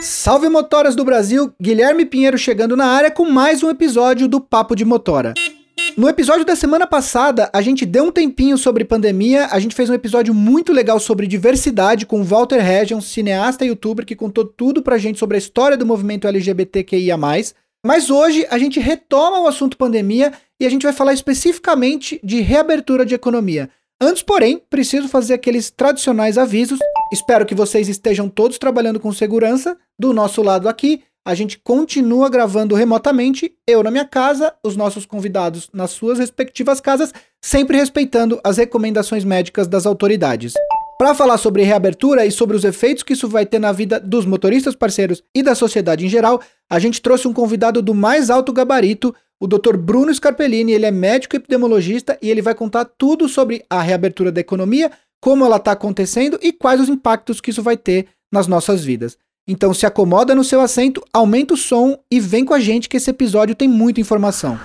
Salve motoras do Brasil, Guilherme Pinheiro chegando na área com mais um episódio do Papo de Motora. No episódio da semana passada, a gente deu um tempinho sobre pandemia, a gente fez um episódio muito legal sobre diversidade com Walter Region, cineasta e youtuber que contou tudo pra gente sobre a história do movimento LGBTQIA+. Mas hoje a gente retoma o assunto pandemia e a gente vai falar especificamente de reabertura de economia. Antes, porém, preciso fazer aqueles tradicionais avisos. Espero que vocês estejam todos trabalhando com segurança. Do nosso lado aqui, a gente continua gravando remotamente, eu na minha casa, os nossos convidados nas suas respectivas casas, sempre respeitando as recomendações médicas das autoridades. Para falar sobre reabertura e sobre os efeitos que isso vai ter na vida dos motoristas parceiros e da sociedade em geral, a gente trouxe um convidado do mais alto gabarito, o Dr. Bruno Scarpellini, ele é médico epidemiologista e ele vai contar tudo sobre a reabertura da economia, como ela está acontecendo e quais os impactos que isso vai ter nas nossas vidas. Então se acomoda no seu assento, aumenta o som e vem com a gente que esse episódio tem muita informação.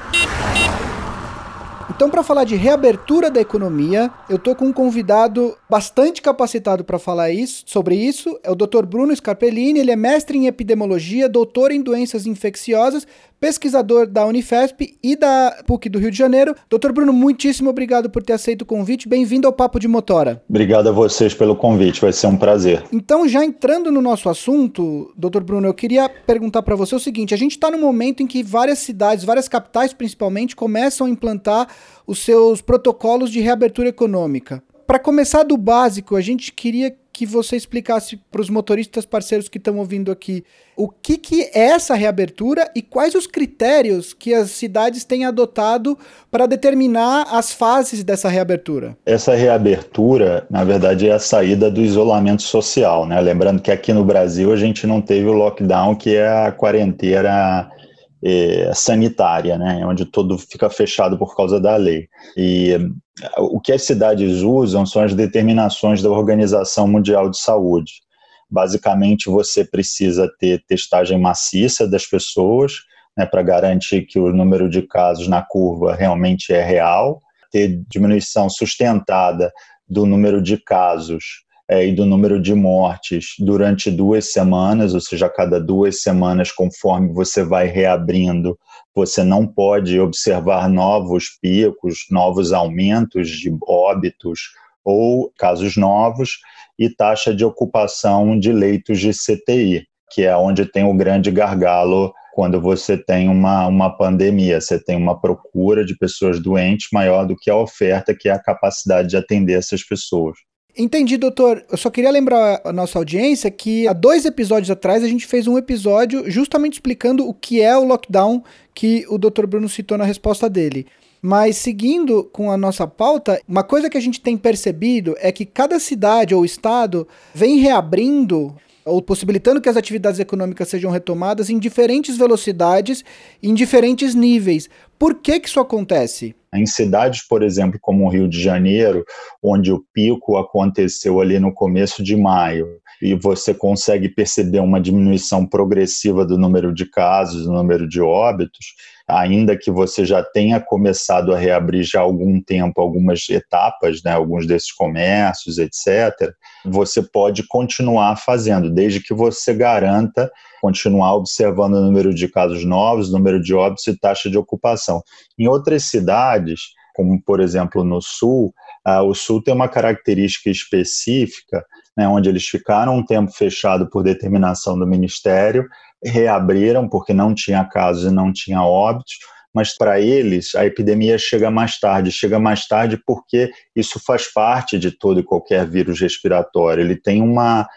Então, para falar de reabertura da economia, eu tô com um convidado bastante capacitado para falar isso, sobre isso. É o Dr. Bruno Scarpellini. Ele é mestre em epidemiologia, doutor em doenças infecciosas, pesquisador da Unifesp e da PUC do Rio de Janeiro. Doutor Bruno, muitíssimo obrigado por ter aceito o convite. Bem-vindo ao Papo de Motora. Obrigado a vocês pelo convite, vai ser um prazer. Então, já entrando no nosso assunto, doutor Bruno, eu queria perguntar para você o seguinte: a gente está no momento em que várias cidades, várias capitais principalmente, começam a implantar os seus protocolos de reabertura econômica. Para começar do básico, a gente queria que você explicasse para os motoristas parceiros que estão ouvindo aqui o que, que é essa reabertura e quais os critérios que as cidades têm adotado para determinar as fases dessa reabertura. Essa reabertura, na verdade, é a saída do isolamento social, né? Lembrando que aqui no Brasil a gente não teve o lockdown, que é a quarentena é, sanitária, né, onde tudo fica fechado por causa da lei. E o que as cidades usam são as determinações da Organização Mundial de Saúde. Basicamente, você precisa ter testagem maciça das pessoas, né, para garantir que o número de casos na curva realmente é real, ter diminuição sustentada do número de casos é, e do número de mortes durante duas semanas, ou seja, a cada duas semanas, conforme você vai reabrindo, você não pode observar novos picos, novos aumentos de óbitos ou casos novos, e taxa de ocupação de leitos de CTI, que é onde tem o grande gargalo quando você tem uma, uma pandemia, você tem uma procura de pessoas doentes maior do que a oferta, que é a capacidade de atender essas pessoas. Entendi, doutor. Eu só queria lembrar a nossa audiência que há dois episódios atrás a gente fez um episódio justamente explicando o que é o lockdown que o doutor Bruno citou na resposta dele. Mas seguindo com a nossa pauta, uma coisa que a gente tem percebido é que cada cidade ou estado vem reabrindo ou possibilitando que as atividades econômicas sejam retomadas em diferentes velocidades, em diferentes níveis. Por que, que isso acontece? Em cidades, por exemplo, como o Rio de Janeiro, onde o pico aconteceu ali no começo de maio, e você consegue perceber uma diminuição progressiva do número de casos, do número de óbitos, ainda que você já tenha começado a reabrir já há algum tempo algumas etapas, né, alguns desses comércios, etc., você pode continuar fazendo, desde que você garanta continuar observando o número de casos novos, número de óbitos e taxa de ocupação. Em outras cidades, como por exemplo no Sul, uh, o Sul tem uma característica específica, né, onde eles ficaram um tempo fechado por determinação do Ministério, reabriram porque não tinha casos e não tinha óbitos, mas para eles a epidemia chega mais tarde. Chega mais tarde porque isso faz parte de todo e qualquer vírus respiratório. Ele tem uma.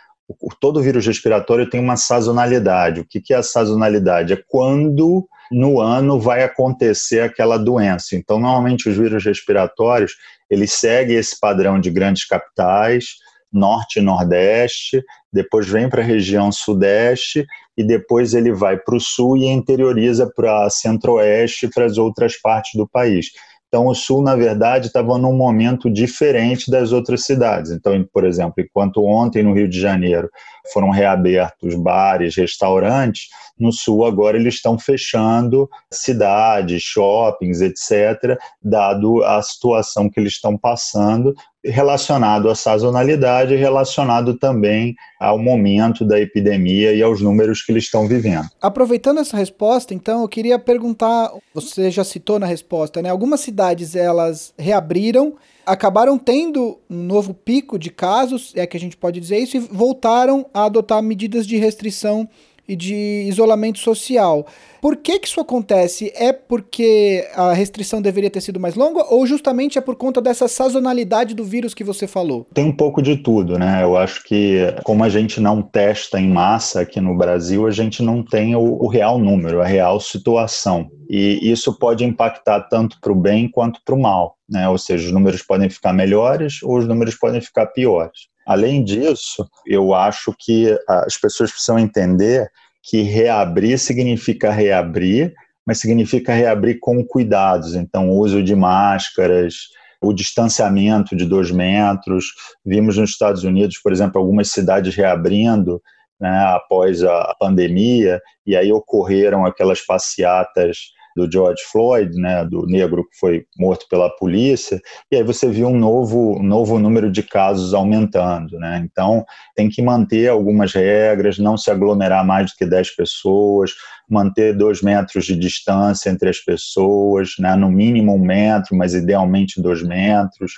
Todo vírus respiratório tem uma sazonalidade. O que é a sazonalidade? É quando no ano vai acontecer aquela doença. Então, normalmente, os vírus respiratórios eles seguem esse padrão de grandes capitais, norte e nordeste, depois vem para a região sudeste e depois ele vai para o sul e interioriza para centro-oeste e para as outras partes do país. Então, o Sul, na verdade, estava num momento diferente das outras cidades. Então, por exemplo, enquanto ontem no Rio de Janeiro foram reabertos bares, restaurantes, no Sul agora eles estão fechando cidades, shoppings, etc., dado a situação que eles estão passando, relacionado à sazonalidade, relacionado também ao momento da epidemia e aos números que eles estão vivendo. Aproveitando essa resposta, então, eu queria perguntar, você já citou na resposta, né? Algumas cidades elas reabriram, acabaram tendo um novo pico de casos, é que a gente pode dizer isso, e voltaram a adotar medidas de restrição e de isolamento social. Por que, que isso acontece? É porque a restrição deveria ter sido mais longa ou justamente é por conta dessa sazonalidade do vírus que você falou? Tem um pouco de tudo, né? Eu acho que, como a gente não testa em massa aqui no Brasil, a gente não tem o, o real número, a real situação. E isso pode impactar tanto para o bem quanto para o mal. Né? Ou seja, os números podem ficar melhores ou os números podem ficar piores. Além disso, eu acho que as pessoas precisam entender que reabrir significa reabrir, mas significa reabrir com cuidados. Então, uso de máscaras, o distanciamento de dois metros. Vimos nos Estados Unidos, por exemplo, algumas cidades reabrindo né, após a pandemia, e aí ocorreram aquelas passeatas do George Floyd, né, do negro que foi morto pela polícia, e aí você viu um novo, um novo número de casos aumentando. Né? Então, tem que manter algumas regras, não se aglomerar mais do que 10 pessoas, manter dois metros de distância entre as pessoas, né, no mínimo um metro, mas idealmente dois metros,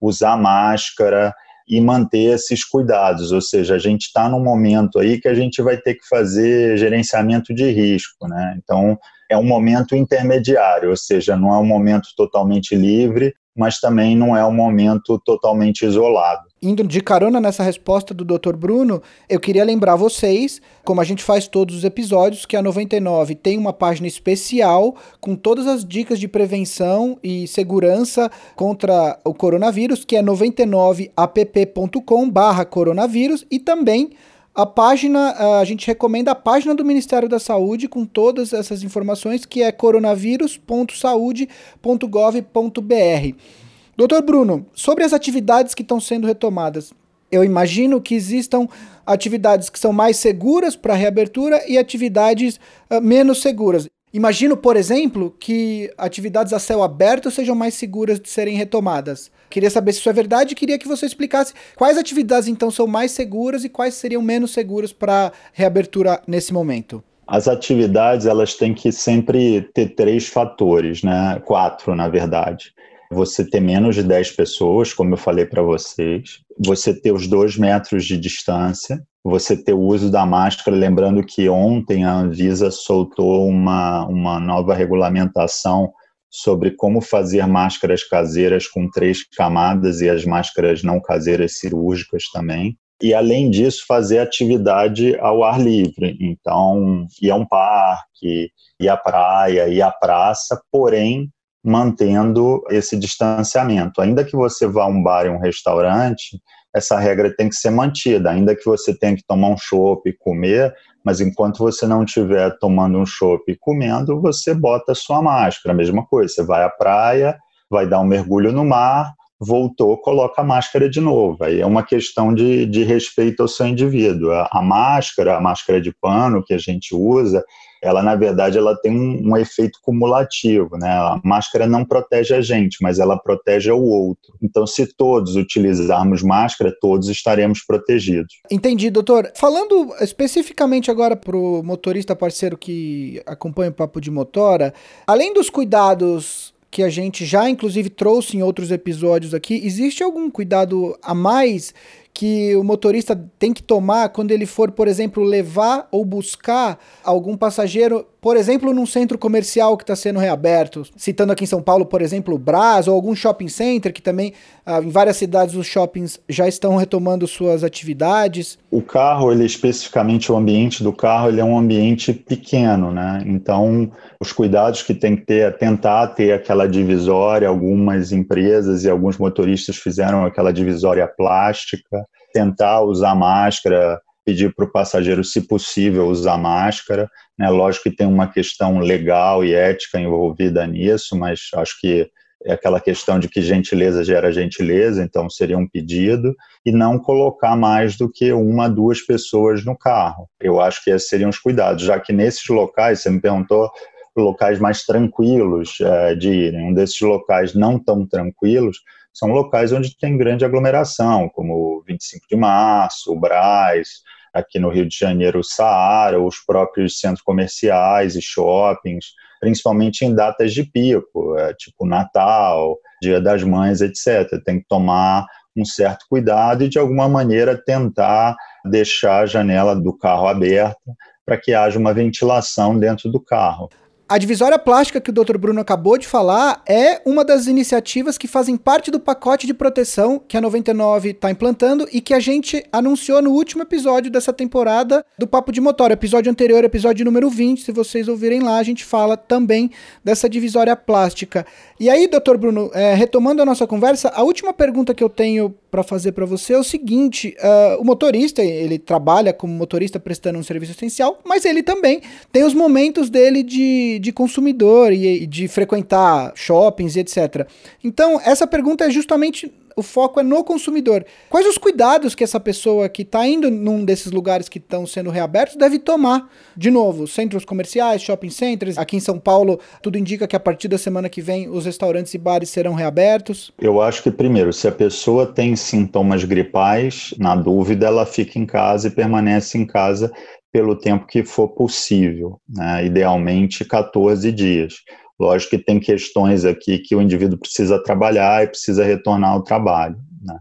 usar máscara, e manter esses cuidados, ou seja, a gente está num momento aí que a gente vai ter que fazer gerenciamento de risco, né? Então, é um momento intermediário, ou seja, não é um momento totalmente livre, mas também não é um momento totalmente isolado. Indo de carona nessa resposta do Dr. Bruno, eu queria lembrar vocês, como a gente faz todos os episódios, que a 99 tem uma página especial com todas as dicas de prevenção e segurança contra o coronavírus, que é 99app.com/coronavírus e também a página, a gente recomenda a página do Ministério da Saúde com todas essas informações, que é coronavírus.saude.gov.br. Doutor Bruno, sobre as atividades que estão sendo retomadas, eu imagino que existam atividades que são mais seguras para reabertura e atividades uh, menos seguras. Imagino, por exemplo, que atividades a céu aberto sejam mais seguras de serem retomadas. Queria saber se isso é verdade e queria que você explicasse quais atividades então são mais seguras e quais seriam menos seguras para reabertura nesse momento. As atividades elas têm que sempre ter três fatores, né? Quatro, na verdade. Você ter menos de 10 pessoas, como eu falei para vocês, você ter os dois metros de distância, você ter o uso da máscara, lembrando que ontem a Anvisa soltou uma, uma nova regulamentação sobre como fazer máscaras caseiras com três camadas e as máscaras não caseiras cirúrgicas também. E, além disso, fazer atividade ao ar livre. Então, ir a um parque, ir à praia, ir à praça, porém, mantendo esse distanciamento. Ainda que você vá a um bar e um restaurante, essa regra tem que ser mantida. Ainda que você tenha que tomar um chopp e comer, mas enquanto você não estiver tomando um chopp e comendo, você bota a sua máscara. A mesma coisa, você vai à praia, vai dar um mergulho no mar, voltou, coloca a máscara de novo. Aí é uma questão de, de respeito ao seu indivíduo. A, a máscara, a máscara de pano que a gente usa, ela na verdade ela tem um, um, efeito cumulativo, né? A máscara não protege a gente, mas ela protege o outro. Então, se todos utilizarmos máscara, todos estaremos protegidos. Entendi, doutor. Falando especificamente agora para o motorista parceiro que acompanha o Papo de Motora, além dos cuidados que a gente já inclusive trouxe em outros episódios aqui, existe algum cuidado a mais que o motorista tem que tomar quando ele for, por exemplo, levar ou buscar algum passageiro, por exemplo, num centro comercial que está sendo reaberto, citando aqui em São Paulo, por exemplo, o Brás ou algum shopping center que também ah, em várias cidades os shoppings já estão retomando suas atividades. O carro, ele especificamente o ambiente do carro, ele é um ambiente pequeno, né? Então, os cuidados que tem que ter é tentar ter aquela divisória, algumas empresas e alguns motoristas fizeram aquela divisória plástica tentar usar máscara, pedir para o passageiro, se possível, usar máscara. Né? Lógico que tem uma questão legal e ética envolvida nisso, mas acho que é aquela questão de que gentileza gera gentileza, então seria um pedido, e não colocar mais do que uma, duas pessoas no carro. Eu acho que esses seriam os cuidados, já que nesses locais, você me perguntou, locais mais tranquilos é, de irem, um desses locais não tão tranquilos, são locais onde tem grande aglomeração, como 25 de março, o Braz, aqui no Rio de Janeiro, o Saara, os próprios centros comerciais e shoppings, principalmente em datas de pico, é, tipo Natal, Dia das Mães, etc. Tem que tomar um certo cuidado e, de alguma maneira, tentar deixar a janela do carro aberta para que haja uma ventilação dentro do carro. A divisória plástica que o Dr. Bruno acabou de falar é uma das iniciativas que fazem parte do pacote de proteção que a 99 está implantando e que a gente anunciou no último episódio dessa temporada do Papo de Motor, episódio anterior, episódio número 20. Se vocês ouvirem lá, a gente fala também dessa divisória plástica. E aí, Dr. Bruno, é, retomando a nossa conversa, a última pergunta que eu tenho para fazer para você é o seguinte: uh, o motorista ele trabalha como motorista prestando um serviço essencial, mas ele também tem os momentos dele de, de consumidor e, e de frequentar shoppings e etc. Então essa pergunta é justamente o foco é no consumidor. Quais os cuidados que essa pessoa que está indo num desses lugares que estão sendo reabertos deve tomar? De novo, centros comerciais, shopping centers. Aqui em São Paulo, tudo indica que a partir da semana que vem os restaurantes e bares serão reabertos. Eu acho que, primeiro, se a pessoa tem sintomas gripais, na dúvida, ela fica em casa e permanece em casa pelo tempo que for possível, né? idealmente 14 dias. Lógico que tem questões aqui que o indivíduo precisa trabalhar e precisa retornar ao trabalho. Né?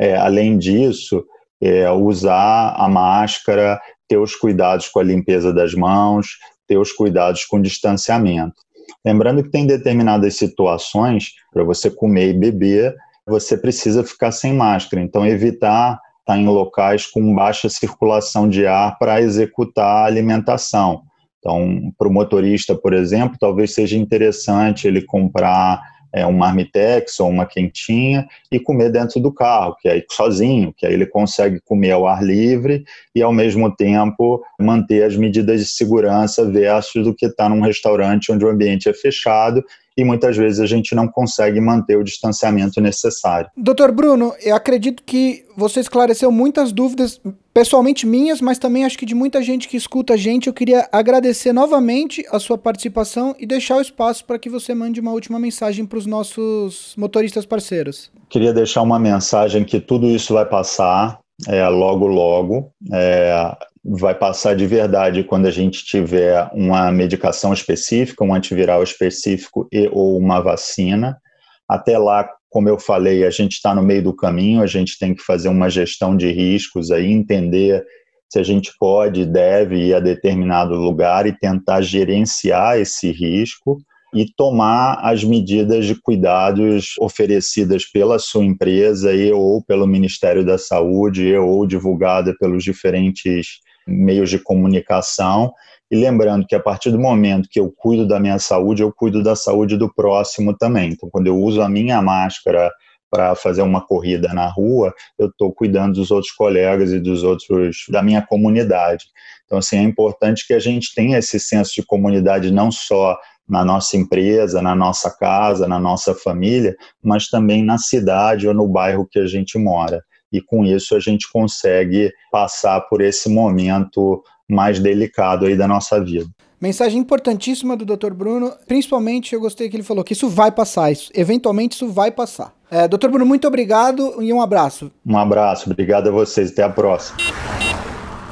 É, além disso, é, usar a máscara, ter os cuidados com a limpeza das mãos, ter os cuidados com o distanciamento. Lembrando que tem determinadas situações, para você comer e beber, você precisa ficar sem máscara. Então, evitar estar em locais com baixa circulação de ar para executar a alimentação. Então, para o motorista, por exemplo, talvez seja interessante ele comprar é, um marmitex ou uma quentinha e comer dentro do carro, que aí sozinho, que aí ele consegue comer ao ar livre e ao mesmo tempo manter as medidas de segurança versus do que estar tá num restaurante onde o ambiente é fechado e muitas vezes a gente não consegue manter o distanciamento necessário. Doutor Bruno, eu acredito que você esclareceu muitas dúvidas, pessoalmente minhas, mas também acho que de muita gente que escuta a gente. Eu queria agradecer novamente a sua participação e deixar o espaço para que você mande uma última mensagem para os nossos motoristas parceiros. Queria deixar uma mensagem que tudo isso vai passar, é, logo, logo. É, vai passar de verdade quando a gente tiver uma medicação específica, um antiviral específico e ou uma vacina. Até lá, como eu falei, a gente está no meio do caminho, a gente tem que fazer uma gestão de riscos aí, entender se a gente pode deve ir a determinado lugar e tentar gerenciar esse risco e tomar as medidas de cuidados oferecidas pela sua empresa e ou pelo Ministério da Saúde e ou divulgada pelos diferentes meios de comunicação. E lembrando que a partir do momento que eu cuido da minha saúde, eu cuido da saúde do próximo também. Então, quando eu uso a minha máscara para fazer uma corrida na rua, eu estou cuidando dos outros colegas e dos outros da minha comunidade. Então, assim, é importante que a gente tenha esse senso de comunidade não só na nossa empresa, na nossa casa, na nossa família, mas também na cidade ou no bairro que a gente mora e com isso a gente consegue passar por esse momento mais delicado aí da nossa vida. Mensagem importantíssima do Dr. Bruno, principalmente eu gostei que ele falou que isso vai passar, isso, eventualmente isso vai passar. É, Dr. Bruno, muito obrigado e um abraço. Um abraço, obrigado a vocês, até a próxima.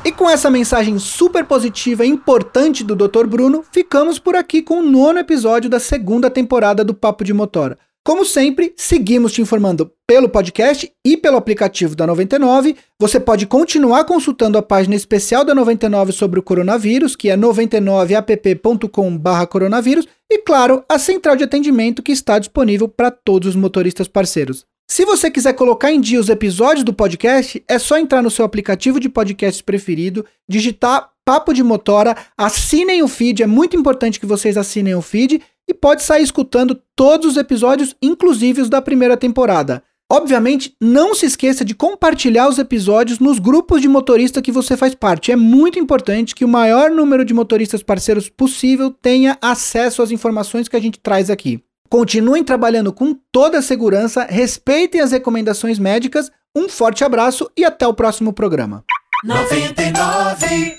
E com essa mensagem super positiva e importante do Dr. Bruno, ficamos por aqui com o nono episódio da segunda temporada do Papo de Motora. Como sempre, seguimos te informando pelo podcast e pelo aplicativo da 99. Você pode continuar consultando a página especial da 99 sobre o coronavírus, que é 99app.com/coronavírus, e claro, a central de atendimento que está disponível para todos os motoristas parceiros. Se você quiser colocar em dia os episódios do podcast, é só entrar no seu aplicativo de podcast preferido, digitar Papo de Motora, assinem o feed, é muito importante que vocês assinem o feed e pode sair escutando todos os episódios, inclusive os da primeira temporada. Obviamente, não se esqueça de compartilhar os episódios nos grupos de motorista que você faz parte. É muito importante que o maior número de motoristas parceiros possível tenha acesso às informações que a gente traz aqui. Continuem trabalhando com toda a segurança, respeitem as recomendações médicas. Um forte abraço e até o próximo programa. 99